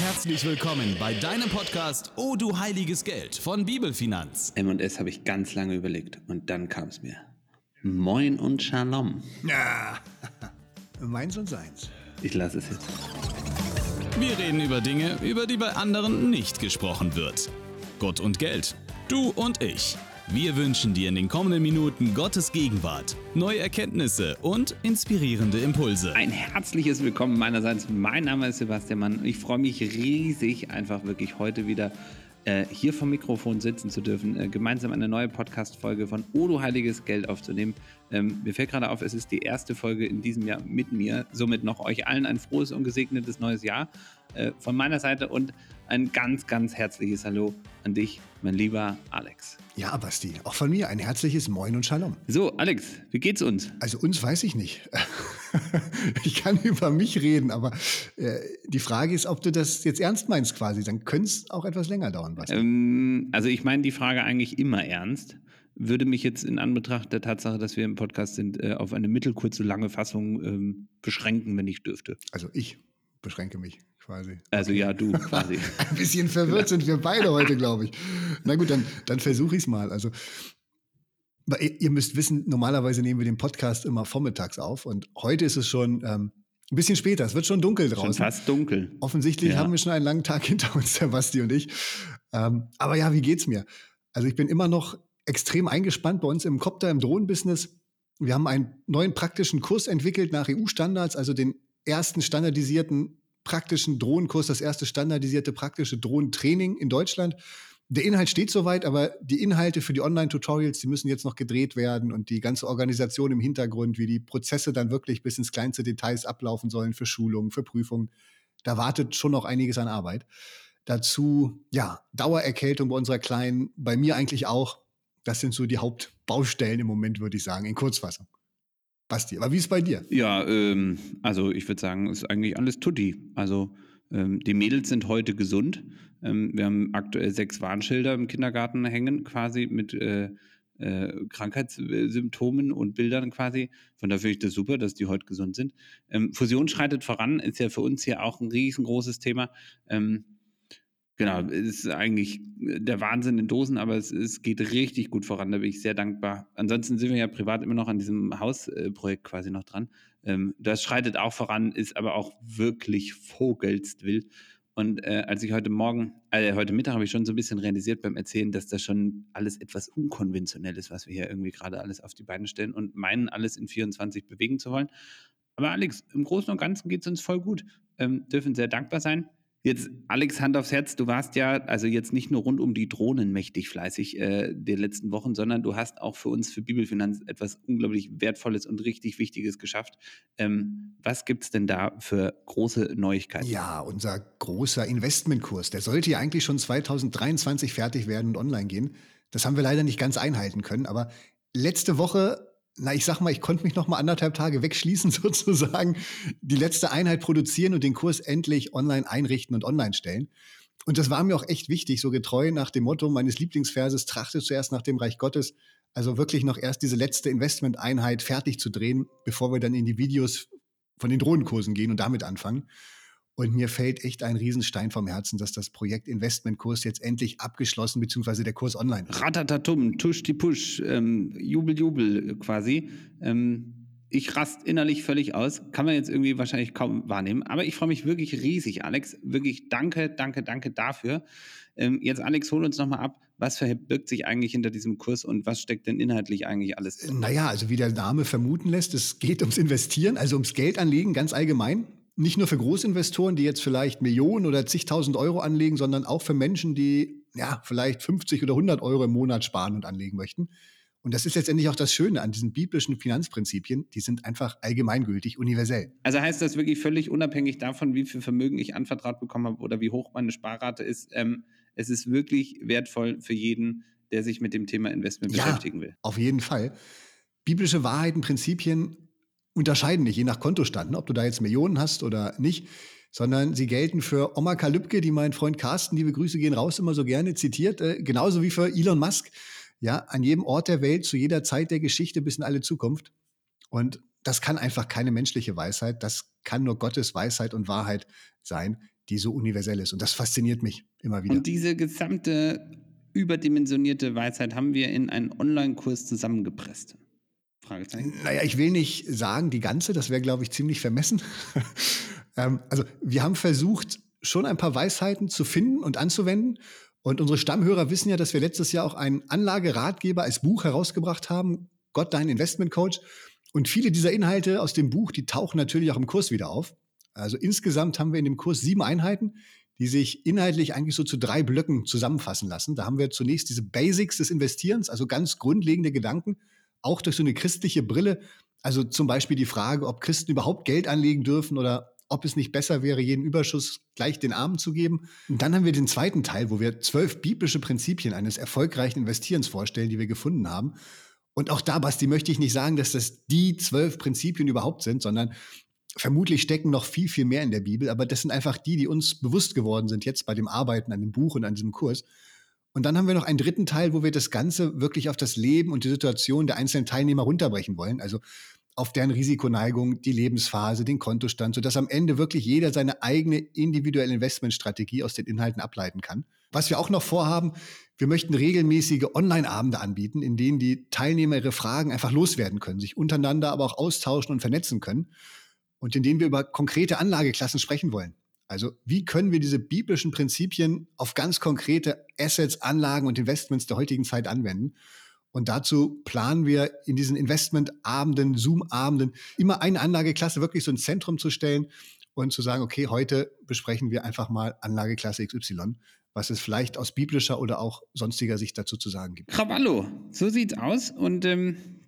Herzlich willkommen bei deinem Podcast Oh du heiliges Geld von Bibelfinanz. M&S habe ich ganz lange überlegt und dann kam es mir. Moin und Shalom. Ja, meins und seins. Ich lasse es jetzt. Wir reden über Dinge, über die bei anderen nicht gesprochen wird. Gott und Geld. Du und ich. Wir wünschen dir in den kommenden Minuten Gottes Gegenwart, neue Erkenntnisse und inspirierende Impulse. Ein herzliches Willkommen meinerseits. Mein Name ist Sebastian Mann. Ich freue mich riesig, einfach wirklich heute wieder äh, hier vom Mikrofon sitzen zu dürfen, äh, gemeinsam eine neue Podcast-Folge von Odo Heiliges Geld aufzunehmen. Ähm, mir fällt gerade auf, es ist die erste Folge in diesem Jahr mit mir. Somit noch euch allen ein frohes und gesegnetes neues Jahr äh, von meiner Seite und ein ganz, ganz herzliches Hallo an dich, mein lieber Alex. Ja, Basti, auch von mir ein herzliches Moin und Shalom. So, Alex, wie geht's uns? Also uns weiß ich nicht. ich kann über mich reden, aber äh, die Frage ist, ob du das jetzt ernst meinst quasi. Dann könnte es auch etwas länger dauern, Basti. Ähm, also ich meine die Frage eigentlich immer ernst. Würde mich jetzt in Anbetracht der Tatsache, dass wir im Podcast sind, äh, auf eine mittelkurze, lange Fassung ähm, beschränken, wenn ich dürfte. Also ich beschränke mich quasi. Also ja, du quasi. Ein bisschen verwirrt sind wir beide heute, glaube ich. Na gut, dann, dann versuche ich es mal. Also ihr müsst wissen, normalerweise nehmen wir den Podcast immer vormittags auf und heute ist es schon ähm, ein bisschen später. Es wird schon dunkel draußen. Schon fast dunkel. Offensichtlich ja. haben wir schon einen langen Tag hinter uns, der Basti und ich. Ähm, aber ja, wie geht's mir? Also ich bin immer noch extrem eingespannt bei uns im Copter, im Drohnenbusiness. Wir haben einen neuen praktischen Kurs entwickelt nach EU-Standards, also den ersten standardisierten praktischen Drohnenkurs, das erste standardisierte praktische Drohnentraining in Deutschland. Der Inhalt steht soweit, aber die Inhalte für die Online-Tutorials, die müssen jetzt noch gedreht werden und die ganze Organisation im Hintergrund, wie die Prozesse dann wirklich bis ins kleinste Details ablaufen sollen für Schulungen, für Prüfungen, da wartet schon noch einiges an Arbeit. Dazu, ja, Dauererkältung bei unserer Kleinen, bei mir eigentlich auch. Das sind so die Hauptbaustellen im Moment, würde ich sagen, in Kurzfassung. Basti, aber wie ist es bei dir? Ja, ähm, also ich würde sagen, es ist eigentlich alles tutti. Also ähm, die Mädels sind heute gesund. Ähm, wir haben aktuell sechs Warnschilder im Kindergarten hängen, quasi mit äh, äh, Krankheitssymptomen und Bildern quasi. Von daher finde ich das super, dass die heute gesund sind. Ähm, Fusion schreitet voran, ist ja für uns hier auch ein riesengroßes Thema. Ähm, Genau, es ist eigentlich der Wahnsinn in Dosen, aber es, es, geht richtig gut voran, da bin ich sehr dankbar. Ansonsten sind wir ja privat immer noch an diesem Hausprojekt quasi noch dran. Ähm, das schreitet auch voran, ist aber auch wirklich vogelst wild. Und äh, als ich heute Morgen, äh, heute Mittag habe ich schon so ein bisschen realisiert beim Erzählen, dass das schon alles etwas unkonventionell ist, was wir hier irgendwie gerade alles auf die Beine stellen und meinen, alles in 24 bewegen zu wollen. Aber Alex, im Großen und Ganzen geht es uns voll gut. Ähm, dürfen sehr dankbar sein. Jetzt, Alex, Hand aufs Herz, du warst ja also jetzt nicht nur rund um die Drohnen mächtig fleißig äh, der letzten Wochen, sondern du hast auch für uns, für Bibelfinanz, etwas unglaublich Wertvolles und richtig Wichtiges geschafft. Ähm, was gibt es denn da für große Neuigkeiten? Ja, unser großer Investmentkurs, der sollte ja eigentlich schon 2023 fertig werden und online gehen. Das haben wir leider nicht ganz einhalten können, aber letzte Woche na, ich sag mal, ich konnte mich noch mal anderthalb Tage wegschließen, sozusagen, die letzte Einheit produzieren und den Kurs endlich online einrichten und online stellen. Und das war mir auch echt wichtig, so getreu nach dem Motto meines Lieblingsverses, trachte zuerst nach dem Reich Gottes. Also wirklich noch erst diese letzte Investment-Einheit fertig zu drehen, bevor wir dann in die Videos von den Drohnenkursen gehen und damit anfangen. Und mir fällt echt ein Riesenstein vom Herzen, dass das Projekt Investmentkurs jetzt endlich abgeschlossen, beziehungsweise der Kurs online ist. Ratatatum, tusch die Push, ähm, Jubel, Jubel quasi. Ähm, ich rast innerlich völlig aus. Kann man jetzt irgendwie wahrscheinlich kaum wahrnehmen. Aber ich freue mich wirklich riesig, Alex. Wirklich danke, danke, danke dafür. Ähm, jetzt, Alex, hol uns nochmal ab. Was verbirgt sich eigentlich hinter diesem Kurs und was steckt denn inhaltlich eigentlich alles drin? Naja, also wie der Name vermuten lässt, es geht ums Investieren, also ums Geld anlegen, ganz allgemein nicht nur für Großinvestoren, die jetzt vielleicht Millionen oder zigtausend Euro anlegen, sondern auch für Menschen, die ja vielleicht 50 oder 100 Euro im Monat sparen und anlegen möchten. Und das ist letztendlich auch das Schöne an diesen biblischen Finanzprinzipien. Die sind einfach allgemeingültig, universell. Also heißt das wirklich völlig unabhängig davon, wie viel Vermögen ich anvertraut bekommen habe oder wie hoch meine Sparrate ist. Ähm, es ist wirklich wertvoll für jeden, der sich mit dem Thema Investment ja, beschäftigen will. Auf jeden Fall. Biblische Wahrheiten, Prinzipien unterscheiden nicht, je nach Kontostand, ne, ob du da jetzt Millionen hast oder nicht, sondern sie gelten für Oma Kalübke, die mein Freund Carsten, liebe Grüße gehen raus, immer so gerne zitiert, äh, genauso wie für Elon Musk. Ja, an jedem Ort der Welt, zu jeder Zeit der Geschichte bis in alle Zukunft. Und das kann einfach keine menschliche Weisheit, das kann nur Gottes Weisheit und Wahrheit sein, die so universell ist. Und das fasziniert mich immer wieder. Und diese gesamte überdimensionierte Weisheit haben wir in einen Online-Kurs zusammengepresst. Fragezeichen. Naja, ich will nicht sagen, die ganze, das wäre, glaube ich, ziemlich vermessen. ähm, also, wir haben versucht, schon ein paar Weisheiten zu finden und anzuwenden. Und unsere Stammhörer wissen ja, dass wir letztes Jahr auch einen Anlageratgeber als Buch herausgebracht haben, Gott, dein Investment Coach. Und viele dieser Inhalte aus dem Buch, die tauchen natürlich auch im Kurs wieder auf. Also insgesamt haben wir in dem Kurs sieben Einheiten, die sich inhaltlich eigentlich so zu drei Blöcken zusammenfassen lassen. Da haben wir zunächst diese Basics des Investierens, also ganz grundlegende Gedanken, auch durch so eine christliche Brille. Also zum Beispiel die Frage, ob Christen überhaupt Geld anlegen dürfen oder ob es nicht besser wäre, jeden Überschuss gleich den Armen zu geben. Und dann haben wir den zweiten Teil, wo wir zwölf biblische Prinzipien eines erfolgreichen Investierens vorstellen, die wir gefunden haben. Und auch da, Basti, möchte ich nicht sagen, dass das die zwölf Prinzipien überhaupt sind, sondern vermutlich stecken noch viel, viel mehr in der Bibel. Aber das sind einfach die, die uns bewusst geworden sind jetzt bei dem Arbeiten an dem Buch und an diesem Kurs. Und dann haben wir noch einen dritten Teil, wo wir das Ganze wirklich auf das Leben und die Situation der einzelnen Teilnehmer runterbrechen wollen. Also auf deren Risikoneigung, die Lebensphase, den Kontostand, sodass am Ende wirklich jeder seine eigene individuelle Investmentstrategie aus den Inhalten ableiten kann. Was wir auch noch vorhaben, wir möchten regelmäßige Online-Abende anbieten, in denen die Teilnehmer ihre Fragen einfach loswerden können, sich untereinander aber auch austauschen und vernetzen können und in denen wir über konkrete Anlageklassen sprechen wollen. Also wie können wir diese biblischen Prinzipien auf ganz konkrete Assets, Anlagen und Investments der heutigen Zeit anwenden? Und dazu planen wir in diesen Investmentabenden, Zoom-Abenden immer eine Anlageklasse wirklich so ins Zentrum zu stellen und zu sagen, okay, heute besprechen wir einfach mal Anlageklasse XY, was es vielleicht aus biblischer oder auch sonstiger Sicht dazu zu sagen gibt. Krawallo, so sieht's aus. Und ähm,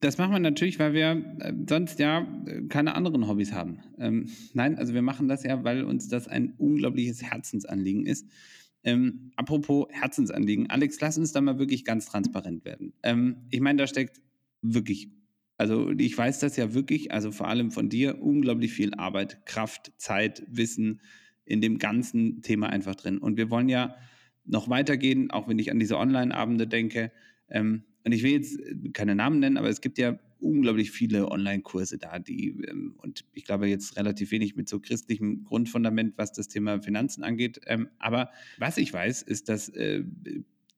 das machen wir natürlich, weil wir äh, sonst ja keine anderen Hobbys haben. Ähm, nein, also wir machen das ja, weil uns das ein unglaubliches Herzensanliegen ist. Ähm, apropos Herzensanliegen. Alex, lass uns da mal wirklich ganz transparent werden. Ähm, ich meine, da steckt wirklich, also ich weiß das ja wirklich, also vor allem von dir, unglaublich viel Arbeit, Kraft, Zeit, Wissen in dem ganzen Thema einfach drin. Und wir wollen ja noch weitergehen, auch wenn ich an diese Online-Abende denke. Ähm, und ich will jetzt äh, keine Namen nennen, aber es gibt ja unglaublich viele Online-Kurse da, die, ähm, und ich glaube jetzt relativ wenig mit so christlichem Grundfundament, was das Thema Finanzen angeht. Ähm, aber was ich weiß, ist, dass äh,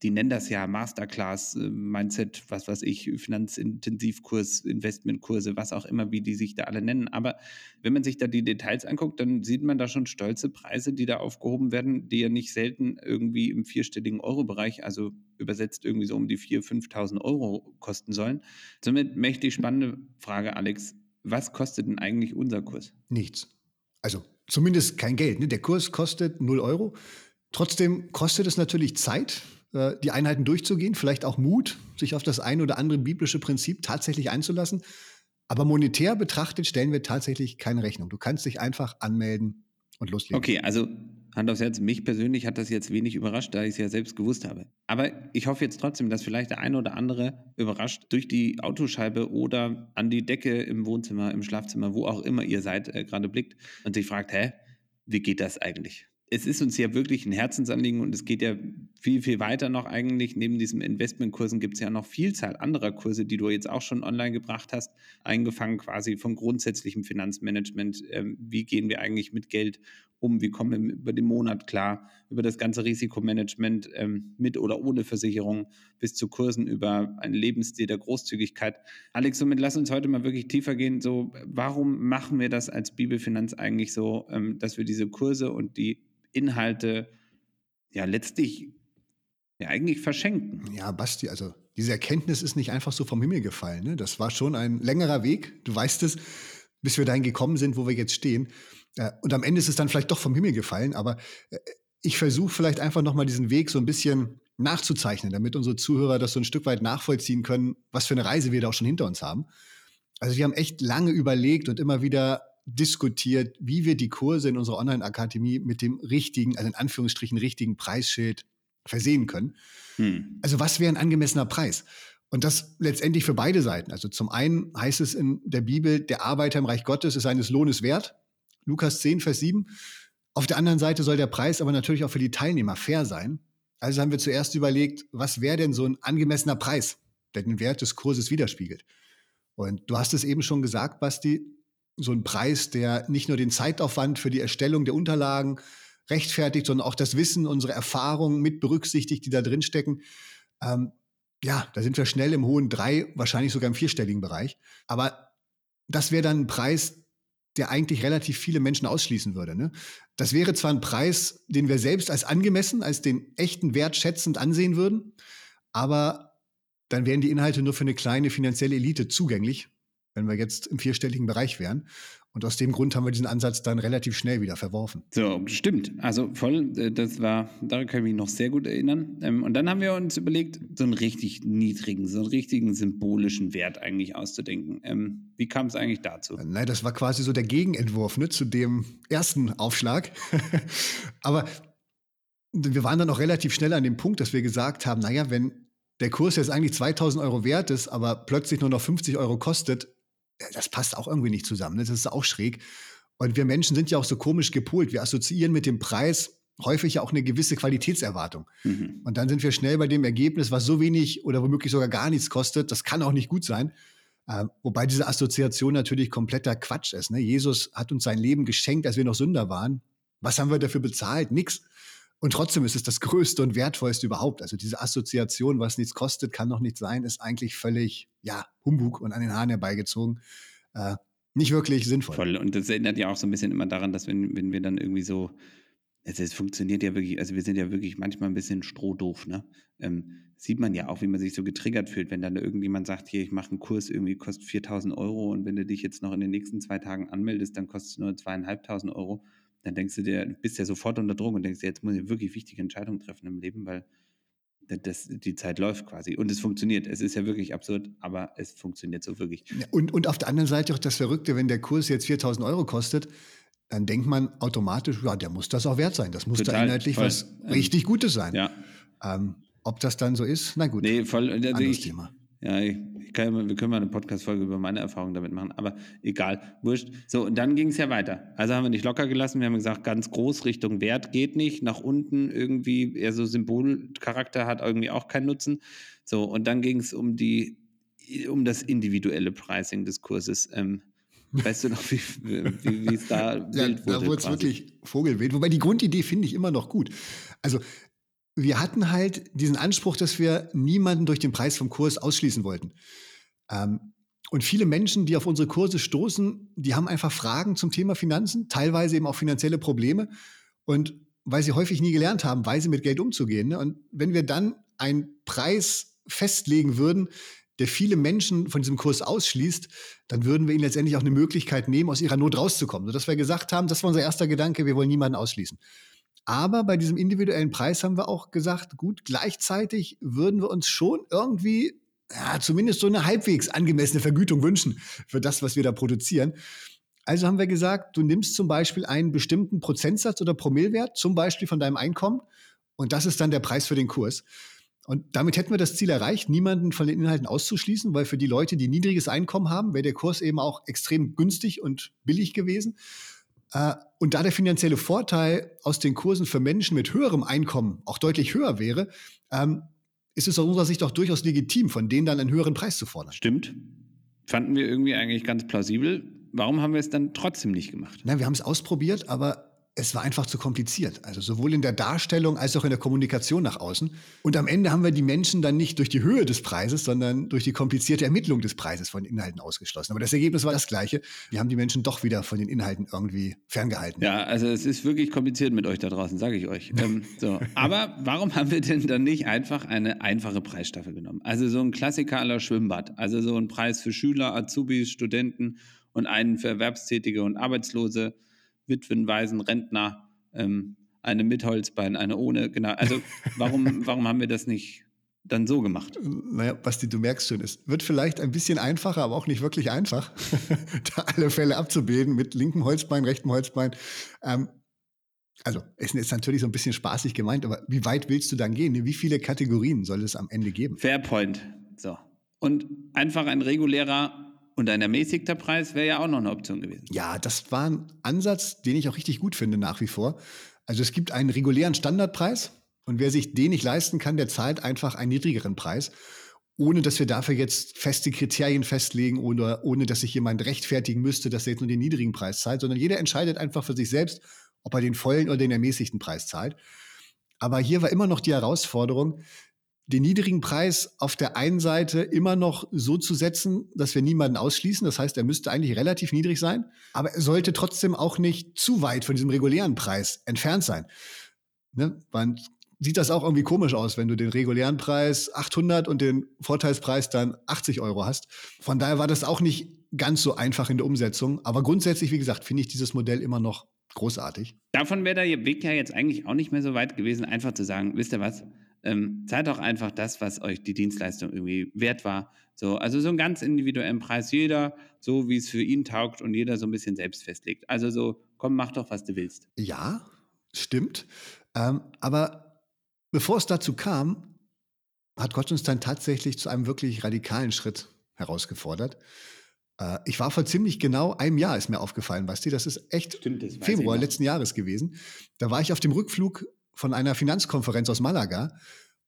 die nennen das ja Masterclass, äh, Mindset, was weiß ich, Finanzintensivkurs, Investmentkurse, was auch immer, wie die sich da alle nennen. Aber wenn man sich da die Details anguckt, dann sieht man da schon stolze Preise, die da aufgehoben werden, die ja nicht selten irgendwie im vierstelligen Euro-Bereich, also übersetzt irgendwie so um die 4.000, 5.000 Euro kosten sollen. Somit mächtig spannende Frage, Alex. Was kostet denn eigentlich unser Kurs? Nichts. Also zumindest kein Geld. Ne? Der Kurs kostet 0 Euro. Trotzdem kostet es natürlich Zeit, die Einheiten durchzugehen, vielleicht auch Mut, sich auf das ein oder andere biblische Prinzip tatsächlich einzulassen. Aber monetär betrachtet stellen wir tatsächlich keine Rechnung. Du kannst dich einfach anmelden und loslegen. Okay, also Hand aufs Herz, mich persönlich hat das jetzt wenig überrascht, da ich es ja selbst gewusst habe. Aber ich hoffe jetzt trotzdem, dass vielleicht der eine oder andere überrascht durch die Autoscheibe oder an die Decke im Wohnzimmer, im Schlafzimmer, wo auch immer ihr seid, äh, gerade blickt und sich fragt, hä, wie geht das eigentlich? Es ist uns ja wirklich ein Herzensanliegen und es geht ja viel, viel weiter noch eigentlich. Neben diesen Investmentkursen gibt es ja noch Vielzahl anderer Kurse, die du jetzt auch schon online gebracht hast, eingefangen quasi von grundsätzlichem Finanzmanagement. Ähm, wie gehen wir eigentlich mit Geld um? Wie kommen wir über den Monat klar? Über das ganze Risikomanagement ähm, mit oder ohne Versicherung bis zu Kursen über einen Lebensstil der Großzügigkeit. Alex, somit lass uns heute mal wirklich tiefer gehen. So, warum machen wir das als Bibelfinanz eigentlich so, ähm, dass wir diese Kurse und die Inhalte ja letztlich ja eigentlich verschenken. Ja, Basti, also diese Erkenntnis ist nicht einfach so vom Himmel gefallen. Ne? Das war schon ein längerer Weg, du weißt es, bis wir dahin gekommen sind, wo wir jetzt stehen. Äh, und am Ende ist es dann vielleicht doch vom Himmel gefallen, aber äh, ich versuche vielleicht einfach nochmal diesen Weg so ein bisschen nachzuzeichnen, damit unsere Zuhörer das so ein Stück weit nachvollziehen können, was für eine Reise wir da auch schon hinter uns haben. Also wir haben echt lange überlegt und immer wieder diskutiert, wie wir die Kurse in unserer Online-Akademie mit dem richtigen, also in Anführungsstrichen richtigen Preisschild versehen können. Hm. Also was wäre ein angemessener Preis? Und das letztendlich für beide Seiten. Also zum einen heißt es in der Bibel, der Arbeiter im Reich Gottes ist seines Lohnes wert. Lukas 10, Vers 7. Auf der anderen Seite soll der Preis aber natürlich auch für die Teilnehmer fair sein. Also haben wir zuerst überlegt, was wäre denn so ein angemessener Preis, der den Wert des Kurses widerspiegelt. Und du hast es eben schon gesagt, Basti, so ein Preis, der nicht nur den Zeitaufwand für die Erstellung der Unterlagen, rechtfertigt, sondern auch das Wissen, unsere Erfahrungen mit berücksichtigt, die da drin stecken. Ähm, ja, da sind wir schnell im hohen drei, wahrscheinlich sogar im vierstelligen Bereich. Aber das wäre dann ein Preis, der eigentlich relativ viele Menschen ausschließen würde. Ne? Das wäre zwar ein Preis, den wir selbst als angemessen, als den echten Wert schätzend ansehen würden, aber dann wären die Inhalte nur für eine kleine finanzielle Elite zugänglich, wenn wir jetzt im vierstelligen Bereich wären. Und aus dem Grund haben wir diesen Ansatz dann relativ schnell wieder verworfen. So, stimmt. Also voll, äh, das war, daran kann ich mich noch sehr gut erinnern. Ähm, und dann haben wir uns überlegt, so einen richtig niedrigen, so einen richtigen symbolischen Wert eigentlich auszudenken. Ähm, wie kam es eigentlich dazu? Nein, das war quasi so der Gegenentwurf ne, zu dem ersten Aufschlag. Aber wir waren dann auch relativ schnell an dem Punkt, dass wir gesagt haben, naja, wenn der Kurs jetzt eigentlich 2000 Euro wert ist, aber plötzlich nur noch 50 Euro kostet, das passt auch irgendwie nicht zusammen. Ne? Das ist auch schräg. Und wir Menschen sind ja auch so komisch gepolt. Wir assoziieren mit dem Preis häufig ja auch eine gewisse Qualitätserwartung. Mhm. Und dann sind wir schnell bei dem Ergebnis, was so wenig oder womöglich sogar gar nichts kostet. Das kann auch nicht gut sein. Äh, wobei diese Assoziation natürlich kompletter Quatsch ist. Ne? Jesus hat uns sein Leben geschenkt, als wir noch Sünder waren. Was haben wir dafür bezahlt? Nix. Und trotzdem ist es das Größte und Wertvollste überhaupt. Also diese Assoziation, was nichts kostet, kann noch nicht sein, ist eigentlich völlig, ja, Humbug und an den Haaren herbeigezogen. Äh, nicht wirklich sinnvoll. Voll. Und das erinnert ja auch so ein bisschen immer daran, dass wenn, wenn wir dann irgendwie so, also es funktioniert ja wirklich, also wir sind ja wirklich manchmal ein bisschen strohdoof, ne? Ähm, sieht man ja auch, wie man sich so getriggert fühlt, wenn dann da irgendjemand sagt, hier, ich mache einen Kurs, irgendwie kostet 4000 Euro und wenn du dich jetzt noch in den nächsten zwei Tagen anmeldest, dann kostet es nur zweieinhalbtausend Euro dann denkst du dir, du bist ja sofort unter Druck und denkst dir, jetzt muss ich wirklich wichtige Entscheidungen treffen im Leben, weil das, die Zeit läuft quasi. Und es funktioniert. Es ist ja wirklich absurd, aber es funktioniert so wirklich. Und, und auf der anderen Seite auch das Verrückte, wenn der Kurs jetzt 4000 Euro kostet, dann denkt man automatisch, ja, der muss das auch wert sein. Das muss Total, da inhaltlich voll. was richtig Gutes sein. Ja. Ähm, ob das dann so ist, na gut. Nee, voll. Also ich, Thema. Ja, ich, ich kann ja, wir können mal eine Podcast-Folge über meine Erfahrungen damit machen, aber egal, wurscht. So, und dann ging es ja weiter. Also haben wir nicht locker gelassen, wir haben gesagt, ganz groß Richtung Wert geht nicht, nach unten irgendwie eher so Symbolcharakter hat irgendwie auch keinen Nutzen. So, und dann ging es um die, um das individuelle Pricing des Kurses. Ähm, Weißt du noch, wie, wie, wie es da ja, wild wurde? Da wurde es wirklich vogelwild. Wobei die Grundidee finde ich immer noch gut. Also wir hatten halt diesen Anspruch, dass wir niemanden durch den Preis vom Kurs ausschließen wollten. Ähm, und viele Menschen, die auf unsere Kurse stoßen, die haben einfach Fragen zum Thema Finanzen, teilweise eben auch finanzielle Probleme. Und weil sie häufig nie gelernt haben, weise mit Geld umzugehen. Ne? Und wenn wir dann einen Preis festlegen würden, der viele Menschen von diesem Kurs ausschließt, dann würden wir ihnen letztendlich auch eine Möglichkeit nehmen, aus ihrer Not rauszukommen. Sodass wir gesagt haben, das war unser erster Gedanke, wir wollen niemanden ausschließen. Aber bei diesem individuellen Preis haben wir auch gesagt, gut, gleichzeitig würden wir uns schon irgendwie ja, zumindest so eine halbwegs angemessene Vergütung wünschen für das, was wir da produzieren. Also haben wir gesagt, du nimmst zum Beispiel einen bestimmten Prozentsatz oder Promillwert, zum Beispiel von deinem Einkommen, und das ist dann der Preis für den Kurs. Und damit hätten wir das Ziel erreicht, niemanden von den Inhalten auszuschließen, weil für die Leute, die niedriges Einkommen haben, wäre der Kurs eben auch extrem günstig und billig gewesen. Äh, und da der finanzielle Vorteil aus den Kursen für Menschen mit höherem Einkommen auch deutlich höher wäre, ähm, ist es aus unserer Sicht auch durchaus legitim, von denen dann einen höheren Preis zu fordern. Stimmt. Fanden wir irgendwie eigentlich ganz plausibel. Warum haben wir es dann trotzdem nicht gemacht? Na, wir haben es ausprobiert, aber es war einfach zu kompliziert. Also sowohl in der Darstellung als auch in der Kommunikation nach außen. Und am Ende haben wir die Menschen dann nicht durch die Höhe des Preises, sondern durch die komplizierte Ermittlung des Preises von Inhalten ausgeschlossen. Aber das Ergebnis war das gleiche. Wir haben die Menschen doch wieder von den Inhalten irgendwie ferngehalten. Ja, also es ist wirklich kompliziert mit euch da draußen, sage ich euch. ähm, so. Aber warum haben wir denn dann nicht einfach eine einfache Preisstaffel genommen? Also so ein Klassiker aller Schwimmbad. Also so ein Preis für Schüler, Azubis, Studenten und einen für Erwerbstätige und Arbeitslose Witwen, Waisen, Rentner, ähm, eine mit Holzbein, eine ohne, genau. Also warum, warum haben wir das nicht dann so gemacht? Naja, Basti, du merkst schon, es wird vielleicht ein bisschen einfacher, aber auch nicht wirklich einfach, da alle Fälle abzubilden mit linkem Holzbein, rechtem Holzbein. Ähm, also, ist jetzt natürlich so ein bisschen spaßig gemeint, aber wie weit willst du dann gehen? Wie viele Kategorien soll es am Ende geben? Fairpoint. So. Und einfach ein regulärer und ein ermäßigter Preis wäre ja auch noch eine Option gewesen. Ja, das war ein Ansatz, den ich auch richtig gut finde nach wie vor. Also es gibt einen regulären Standardpreis und wer sich den nicht leisten kann, der zahlt einfach einen niedrigeren Preis, ohne dass wir dafür jetzt feste Kriterien festlegen oder ohne dass sich jemand rechtfertigen müsste, dass er jetzt nur den niedrigen Preis zahlt, sondern jeder entscheidet einfach für sich selbst, ob er den vollen oder den ermäßigten Preis zahlt. Aber hier war immer noch die Herausforderung, den niedrigen Preis auf der einen Seite immer noch so zu setzen, dass wir niemanden ausschließen. Das heißt, er müsste eigentlich relativ niedrig sein, aber er sollte trotzdem auch nicht zu weit von diesem regulären Preis entfernt sein. Ne? Man sieht das auch irgendwie komisch aus, wenn du den regulären Preis 800 und den Vorteilspreis dann 80 Euro hast. Von daher war das auch nicht ganz so einfach in der Umsetzung. Aber grundsätzlich, wie gesagt, finde ich dieses Modell immer noch großartig. Davon wäre der Weg ja jetzt eigentlich auch nicht mehr so weit gewesen, einfach zu sagen, wisst ihr was, ähm, zahlt doch einfach das, was euch die Dienstleistung irgendwie wert war. So, also so einen ganz individuellen Preis, jeder so, wie es für ihn taugt und jeder so ein bisschen selbst festlegt. Also so, komm, mach doch, was du willst. Ja, stimmt. Ähm, aber bevor es dazu kam, hat Gott uns dann tatsächlich zu einem wirklich radikalen Schritt herausgefordert. Äh, ich war vor ziemlich genau einem Jahr, ist mir aufgefallen, Basti. Das ist echt Stimmt, das Februar letzten Jahres gewesen. Da war ich auf dem Rückflug von einer Finanzkonferenz aus Malaga.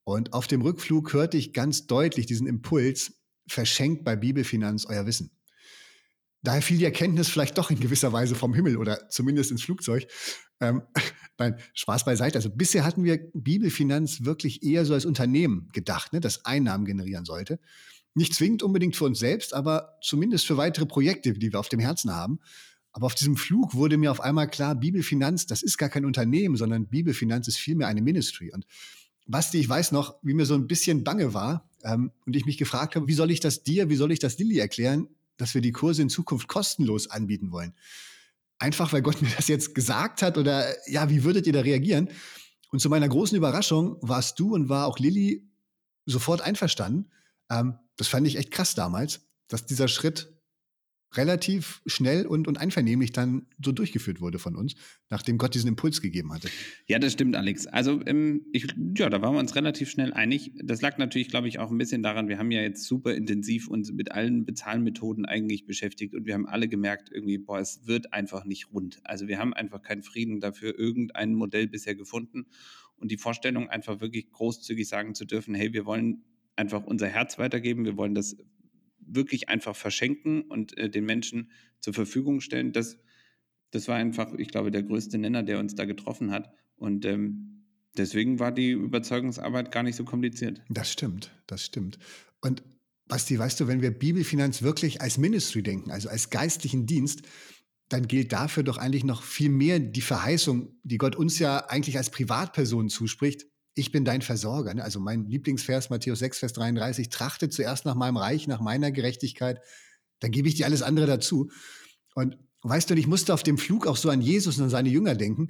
Und auf dem Rückflug hörte ich ganz deutlich diesen Impuls, verschenkt bei Bibelfinanz euer Wissen. Daher fiel die Erkenntnis vielleicht doch in gewisser Weise vom Himmel oder zumindest ins Flugzeug. Ähm, nein, Spaß beiseite. Also bisher hatten wir Bibelfinanz wirklich eher so als Unternehmen gedacht, ne, das Einnahmen generieren sollte. Nicht zwingend unbedingt für uns selbst, aber zumindest für weitere Projekte, die wir auf dem Herzen haben. Aber auf diesem Flug wurde mir auf einmal klar, Bibelfinanz, das ist gar kein Unternehmen, sondern Bibelfinanz ist vielmehr eine Ministry. Und Basti, ich weiß noch, wie mir so ein bisschen bange war ähm, und ich mich gefragt habe, wie soll ich das dir, wie soll ich das Lilly erklären, dass wir die Kurse in Zukunft kostenlos anbieten wollen? Einfach, weil Gott mir das jetzt gesagt hat oder ja, wie würdet ihr da reagieren? Und zu meiner großen Überraschung warst du und war auch Lilly sofort einverstanden. Ähm, das fand ich echt krass damals, dass dieser Schritt relativ schnell und, und einvernehmlich dann so durchgeführt wurde von uns, nachdem Gott diesen Impuls gegeben hatte. Ja, das stimmt, Alex. Also ähm, ich, ja, da waren wir uns relativ schnell einig. Das lag natürlich, glaube ich, auch ein bisschen daran, wir haben ja jetzt super intensiv uns mit allen Bezahlmethoden eigentlich beschäftigt und wir haben alle gemerkt, irgendwie, boah, es wird einfach nicht rund. Also wir haben einfach keinen Frieden dafür, irgendein Modell bisher gefunden. Und die Vorstellung, einfach wirklich großzügig sagen zu dürfen, hey, wir wollen einfach unser Herz weitergeben, wir wollen das wirklich einfach verschenken und äh, den Menschen zur Verfügung stellen. Das, das war einfach, ich glaube, der größte Nenner, der uns da getroffen hat. Und ähm, deswegen war die Überzeugungsarbeit gar nicht so kompliziert. Das stimmt, das stimmt. Und Basti, weißt du, wenn wir Bibelfinanz wirklich als Ministry denken, also als geistlichen Dienst, dann gilt dafür doch eigentlich noch viel mehr die Verheißung, die Gott uns ja eigentlich als Privatpersonen zuspricht, ich bin dein Versorger. Ne? Also mein Lieblingsvers, Matthäus 6, Vers 33, trachte zuerst nach meinem Reich, nach meiner Gerechtigkeit, dann gebe ich dir alles andere dazu. Und weißt du, ich musste auf dem Flug auch so an Jesus und an seine Jünger denken.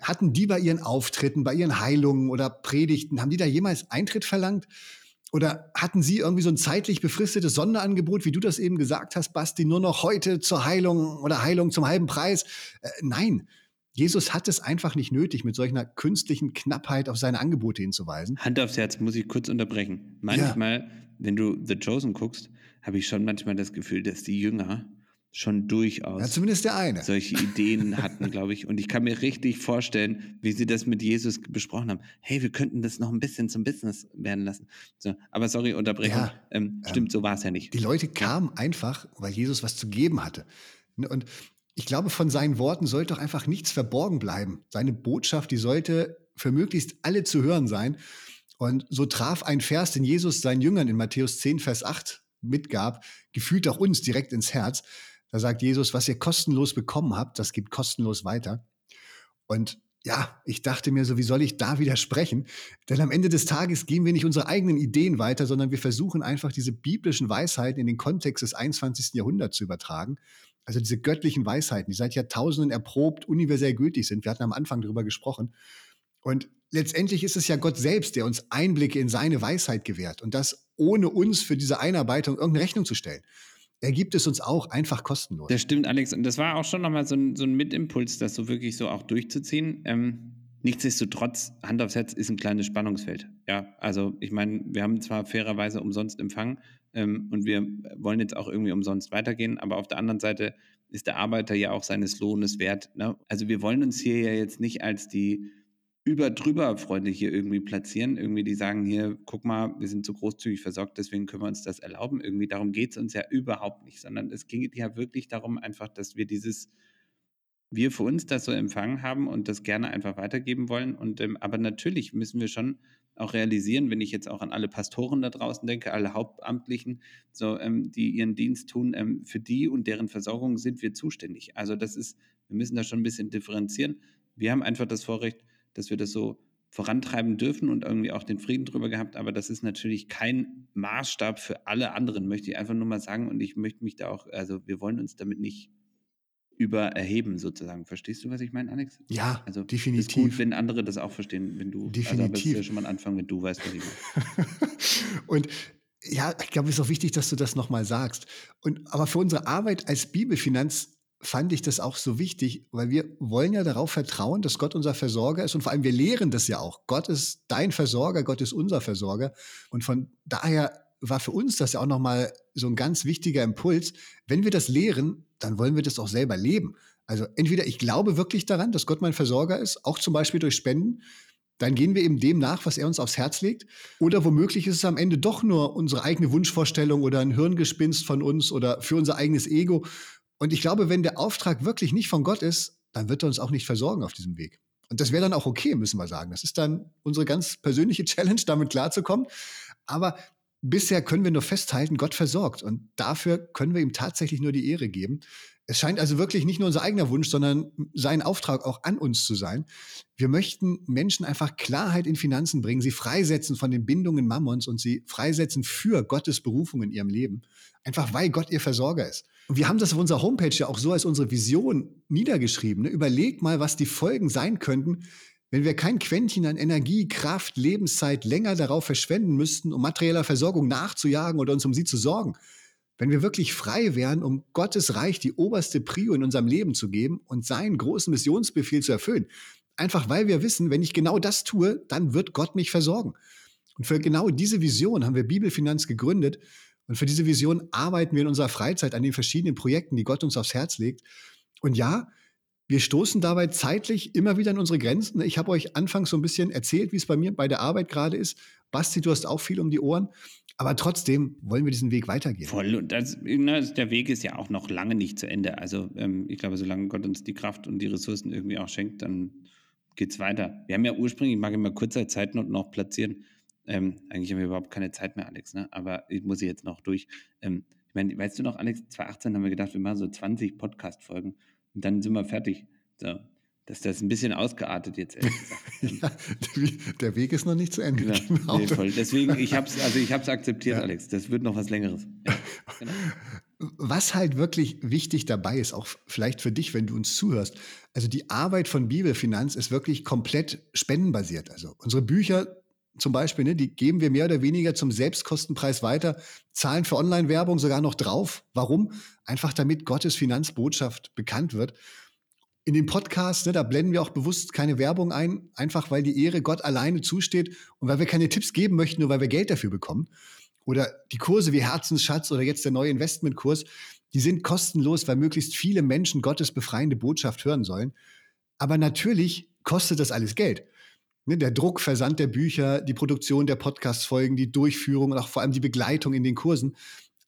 Hatten die bei ihren Auftritten, bei ihren Heilungen oder Predigten, haben die da jemals Eintritt verlangt? Oder hatten Sie irgendwie so ein zeitlich befristetes Sonderangebot, wie du das eben gesagt hast, Basti, nur noch heute zur Heilung oder Heilung zum halben Preis? Äh, nein, Jesus hat es einfach nicht nötig, mit solch einer künstlichen Knappheit auf seine Angebote hinzuweisen. Hand aufs Herz, muss ich kurz unterbrechen. Manchmal, ja. wenn du The Chosen guckst, habe ich schon manchmal das Gefühl, dass die Jünger schon durchaus ja, zumindest der eine. solche Ideen hatten, glaube ich. Und ich kann mir richtig vorstellen, wie sie das mit Jesus besprochen haben. Hey, wir könnten das noch ein bisschen zum Business werden lassen. So, aber sorry, Unterbrechung. Ja, ähm, stimmt, ähm, so war es ja nicht. Die Leute kamen einfach, weil Jesus was zu geben hatte. Und ich glaube, von seinen Worten sollte doch einfach nichts verborgen bleiben. Seine Botschaft, die sollte für möglichst alle zu hören sein. Und so traf ein Vers, den Jesus seinen Jüngern in Matthäus 10, Vers 8 mitgab, gefühlt auch uns direkt ins Herz. Da sagt Jesus, was ihr kostenlos bekommen habt, das gibt kostenlos weiter. Und ja, ich dachte mir so, wie soll ich da widersprechen? Denn am Ende des Tages gehen wir nicht unsere eigenen Ideen weiter, sondern wir versuchen einfach diese biblischen Weisheiten in den Kontext des 21. Jahrhunderts zu übertragen. Also diese göttlichen Weisheiten, die seit Jahrtausenden erprobt, universell gültig sind. Wir hatten am Anfang darüber gesprochen. Und letztendlich ist es ja Gott selbst, der uns Einblicke in seine Weisheit gewährt. Und das ohne uns für diese Einarbeitung irgendeine Rechnung zu stellen. Er gibt es uns auch einfach kostenlos. Das stimmt, Alex. Und das war auch schon nochmal so ein, so ein Mitimpuls, das so wirklich so auch durchzuziehen. Ähm, nichtsdestotrotz, Hand aufs Herz ist ein kleines Spannungsfeld. Ja, also ich meine, wir haben zwar fairerweise umsonst empfangen, ähm, und wir wollen jetzt auch irgendwie umsonst weitergehen, aber auf der anderen Seite ist der Arbeiter ja auch seines Lohnes wert. Ne? Also wir wollen uns hier ja jetzt nicht als die über drüber Freunde hier irgendwie platzieren, irgendwie die sagen hier, guck mal, wir sind so großzügig versorgt, deswegen können wir uns das erlauben. Irgendwie darum geht es uns ja überhaupt nicht, sondern es ging ja wirklich darum einfach, dass wir dieses wir für uns das so empfangen haben und das gerne einfach weitergeben wollen. Und ähm, aber natürlich müssen wir schon auch realisieren, wenn ich jetzt auch an alle Pastoren da draußen denke, alle Hauptamtlichen, so, ähm, die ihren Dienst tun, ähm, für die und deren Versorgung sind wir zuständig. Also das ist, wir müssen da schon ein bisschen differenzieren. Wir haben einfach das Vorrecht, dass wir das so vorantreiben dürfen und irgendwie auch den Frieden drüber gehabt, aber das ist natürlich kein Maßstab für alle anderen, möchte ich einfach nur mal sagen. Und ich möchte mich da auch, also wir wollen uns damit nicht über erheben sozusagen. Verstehst du, was ich meine, Alex? Ja, also definitiv. Ist gut, wenn andere das auch verstehen, wenn du. Definitiv. Also, aber es ist ja schon mal ein Anfang, wenn du weißt, was ich meine. und ja, ich glaube, es ist auch wichtig, dass du das nochmal sagst. Und aber für unsere Arbeit als Bibelfinanz fand ich das auch so wichtig, weil wir wollen ja darauf vertrauen, dass Gott unser Versorger ist und vor allem wir lehren das ja auch. Gott ist dein Versorger, Gott ist unser Versorger und von daher war für uns das ja auch nochmal so ein ganz wichtiger Impuls. Wenn wir das lehren, dann wollen wir das auch selber leben. Also entweder ich glaube wirklich daran, dass Gott mein Versorger ist, auch zum Beispiel durch Spenden, dann gehen wir eben dem nach, was er uns aufs Herz legt. Oder womöglich ist es am Ende doch nur unsere eigene Wunschvorstellung oder ein Hirngespinst von uns oder für unser eigenes Ego. Und ich glaube, wenn der Auftrag wirklich nicht von Gott ist, dann wird er uns auch nicht versorgen auf diesem Weg. Und das wäre dann auch okay, müssen wir sagen. Das ist dann unsere ganz persönliche Challenge, damit klarzukommen. Aber bisher können wir nur festhalten, Gott versorgt. Und dafür können wir ihm tatsächlich nur die Ehre geben. Es scheint also wirklich nicht nur unser eigener Wunsch, sondern sein Auftrag auch an uns zu sein. Wir möchten Menschen einfach Klarheit in Finanzen bringen, sie freisetzen von den Bindungen Mammons und sie freisetzen für Gottes Berufung in ihrem Leben. Einfach weil Gott ihr Versorger ist. Und wir haben das auf unserer Homepage ja auch so als unsere Vision niedergeschrieben. Ne? Überleg mal, was die Folgen sein könnten, wenn wir kein Quäntchen an Energie, Kraft, Lebenszeit länger darauf verschwenden müssten, um materieller Versorgung nachzujagen oder uns um sie zu sorgen, wenn wir wirklich frei wären, um Gottes Reich die oberste Prio in unserem Leben zu geben und seinen großen Missionsbefehl zu erfüllen, einfach weil wir wissen, wenn ich genau das tue, dann wird Gott mich versorgen. Und für genau diese Vision haben wir Bibelfinanz gegründet und für diese Vision arbeiten wir in unserer Freizeit an den verschiedenen Projekten, die Gott uns aufs Herz legt. Und ja, wir stoßen dabei zeitlich immer wieder an unsere Grenzen. Ich habe euch anfangs so ein bisschen erzählt, wie es bei mir bei der Arbeit gerade ist. Basti, du hast auch viel um die Ohren. Aber trotzdem wollen wir diesen Weg weitergehen. Voll. Und das, ne, der Weg ist ja auch noch lange nicht zu Ende. Also ähm, ich glaube, solange Gott uns die Kraft und die Ressourcen irgendwie auch schenkt, dann geht es weiter. Wir haben ja ursprünglich, ich mag immer kurzer Zeitnoten noch platzieren. Ähm, eigentlich haben wir überhaupt keine Zeit mehr, Alex, ne? aber ich muss jetzt noch durch. Ähm, ich meine, weißt du noch, Alex, 2018 haben wir gedacht, wir machen so 20 Podcast-Folgen. Und dann sind wir fertig. So. Dass das ein bisschen ausgeartet jetzt, ehrlich gesagt. ja, der Weg ist noch nicht zu Ende. Ja, genau. nee. Deswegen, ich habe es also akzeptiert, ja. Alex. Das wird noch was Längeres. Ja, genau. Was halt wirklich wichtig dabei ist, auch vielleicht für dich, wenn du uns zuhörst, also die Arbeit von Bibelfinanz ist wirklich komplett spendenbasiert. Also unsere Bücher zum Beispiel, ne, die geben wir mehr oder weniger zum Selbstkostenpreis weiter, zahlen für Online-Werbung sogar noch drauf. Warum? Einfach damit Gottes Finanzbotschaft bekannt wird. In den Podcasts, ne, da blenden wir auch bewusst keine Werbung ein, einfach weil die Ehre Gott alleine zusteht und weil wir keine Tipps geben möchten, nur weil wir Geld dafür bekommen. Oder die Kurse wie Herzensschatz oder jetzt der neue Investmentkurs, die sind kostenlos, weil möglichst viele Menschen Gottes befreiende Botschaft hören sollen. Aber natürlich kostet das alles Geld. Ne, der Druck, Versand der Bücher, die Produktion der Podcast-Folgen, die Durchführung und auch vor allem die Begleitung in den Kursen,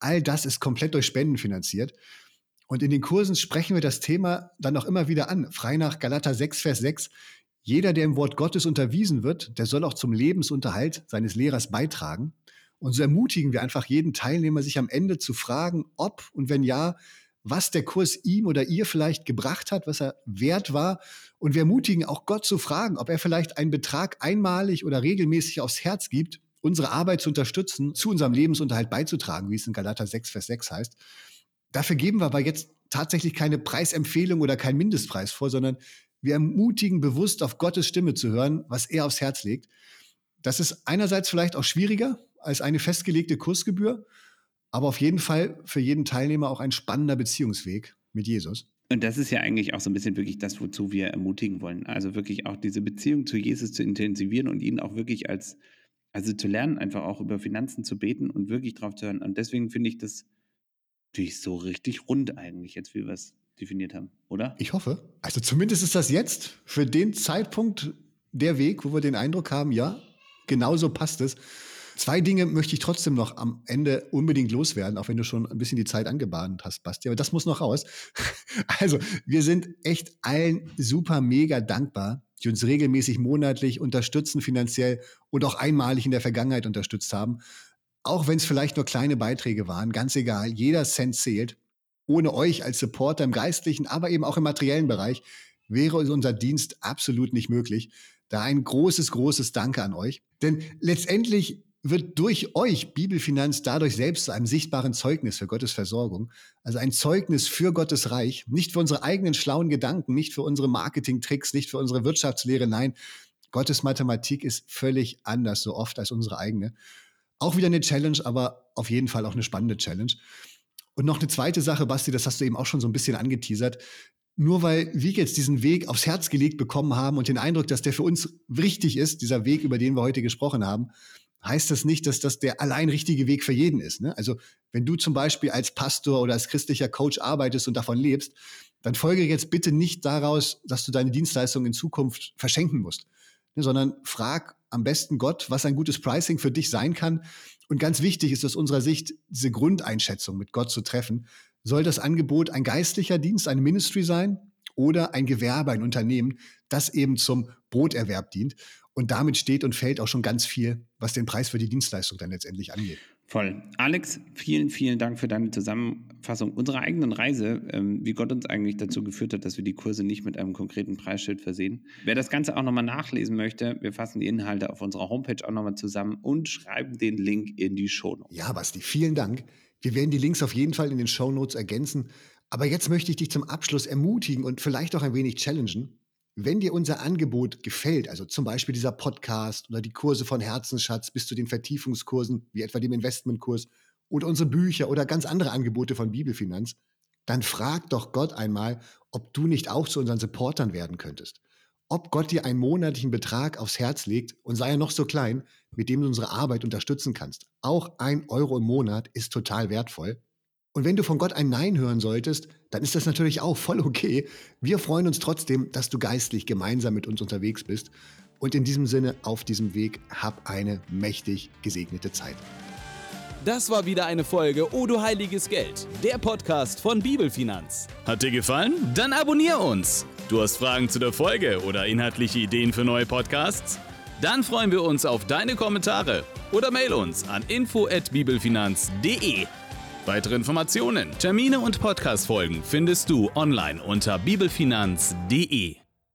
all das ist komplett durch Spenden finanziert. Und in den Kursen sprechen wir das Thema dann auch immer wieder an. Frei nach Galater 6, Vers 6. Jeder, der im Wort Gottes unterwiesen wird, der soll auch zum Lebensunterhalt seines Lehrers beitragen. Und so ermutigen wir einfach jeden Teilnehmer, sich am Ende zu fragen, ob und wenn ja, was der Kurs ihm oder ihr vielleicht gebracht hat, was er wert war. Und wir ermutigen auch Gott zu fragen, ob er vielleicht einen Betrag einmalig oder regelmäßig aufs Herz gibt, unsere Arbeit zu unterstützen, zu unserem Lebensunterhalt beizutragen, wie es in Galater 6, Vers 6 heißt. Dafür geben wir aber jetzt tatsächlich keine Preisempfehlung oder keinen Mindestpreis vor, sondern wir ermutigen bewusst auf Gottes Stimme zu hören, was er aufs Herz legt. Das ist einerseits vielleicht auch schwieriger als eine festgelegte Kursgebühr, aber auf jeden Fall für jeden Teilnehmer auch ein spannender Beziehungsweg mit Jesus. Und das ist ja eigentlich auch so ein bisschen wirklich das, wozu wir ermutigen wollen. Also wirklich auch diese Beziehung zu Jesus zu intensivieren und ihn auch wirklich als, also zu lernen, einfach auch über Finanzen zu beten und wirklich drauf zu hören. Und deswegen finde ich das natürlich so richtig rund eigentlich, jetzt wie wir es definiert haben, oder? Ich hoffe. Also zumindest ist das jetzt für den Zeitpunkt der Weg, wo wir den Eindruck haben, ja, genauso passt es. Zwei Dinge möchte ich trotzdem noch am Ende unbedingt loswerden, auch wenn du schon ein bisschen die Zeit angebahnt hast, Basti. Aber das muss noch raus. Also, wir sind echt allen super mega dankbar, die uns regelmäßig monatlich unterstützen, finanziell und auch einmalig in der Vergangenheit unterstützt haben. Auch wenn es vielleicht nur kleine Beiträge waren, ganz egal, jeder Cent zählt. Ohne euch als Supporter im geistlichen, aber eben auch im materiellen Bereich wäre unser Dienst absolut nicht möglich. Da ein großes, großes Danke an euch. Denn letztendlich wird durch euch Bibelfinanz dadurch selbst zu einem sichtbaren Zeugnis für Gottes Versorgung. Also ein Zeugnis für Gottes Reich, nicht für unsere eigenen schlauen Gedanken, nicht für unsere Marketingtricks, nicht für unsere Wirtschaftslehre. Nein, Gottes Mathematik ist völlig anders, so oft als unsere eigene. Auch wieder eine Challenge, aber auf jeden Fall auch eine spannende Challenge. Und noch eine zweite Sache, Basti, das hast du eben auch schon so ein bisschen angeteasert. Nur weil wir jetzt diesen Weg aufs Herz gelegt bekommen haben und den Eindruck, dass der für uns richtig ist, dieser Weg, über den wir heute gesprochen haben, heißt das nicht, dass das der allein richtige Weg für jeden ist. Ne? Also wenn du zum Beispiel als Pastor oder als christlicher Coach arbeitest und davon lebst, dann folge jetzt bitte nicht daraus, dass du deine Dienstleistung in Zukunft verschenken musst, ne? sondern frag am besten Gott, was ein gutes Pricing für dich sein kann. Und ganz wichtig ist aus unserer Sicht, diese Grundeinschätzung mit Gott zu treffen. Soll das Angebot ein geistlicher Dienst, ein Ministry sein oder ein Gewerbe, ein Unternehmen, das eben zum Broterwerb dient? Und damit steht und fällt auch schon ganz viel, was den Preis für die Dienstleistung dann letztendlich angeht. Voll. Alex, vielen, vielen Dank für deine Zusammenfassung unserer eigenen Reise, ähm, wie Gott uns eigentlich dazu geführt hat, dass wir die Kurse nicht mit einem konkreten Preisschild versehen. Wer das Ganze auch nochmal nachlesen möchte, wir fassen die Inhalte auf unserer Homepage auch nochmal zusammen und schreiben den Link in die Show Notes. Ja, Basti, vielen Dank. Wir werden die Links auf jeden Fall in den Show Notes ergänzen. Aber jetzt möchte ich dich zum Abschluss ermutigen und vielleicht auch ein wenig challengen. Wenn dir unser Angebot gefällt, also zum Beispiel dieser Podcast oder die Kurse von Herzensschatz bis zu den Vertiefungskursen, wie etwa dem Investmentkurs oder unsere Bücher oder ganz andere Angebote von Bibelfinanz, dann frag doch Gott einmal, ob du nicht auch zu unseren Supportern werden könntest. Ob Gott dir einen monatlichen Betrag aufs Herz legt und sei er noch so klein, mit dem du unsere Arbeit unterstützen kannst. Auch ein Euro im Monat ist total wertvoll. Und wenn du von Gott ein Nein hören solltest, dann ist das natürlich auch voll okay. Wir freuen uns trotzdem, dass du geistlich gemeinsam mit uns unterwegs bist. Und in diesem Sinne, auf diesem Weg, hab eine mächtig gesegnete Zeit. Das war wieder eine Folge O du heiliges Geld, der Podcast von Bibelfinanz. Hat dir gefallen? Dann abonnier uns. Du hast Fragen zu der Folge oder inhaltliche Ideen für neue Podcasts? Dann freuen wir uns auf deine Kommentare oder mail uns an info@bibelfinanz.de. Weitere Informationen, Termine und Podcast-Folgen findest du online unter bibelfinanz.de.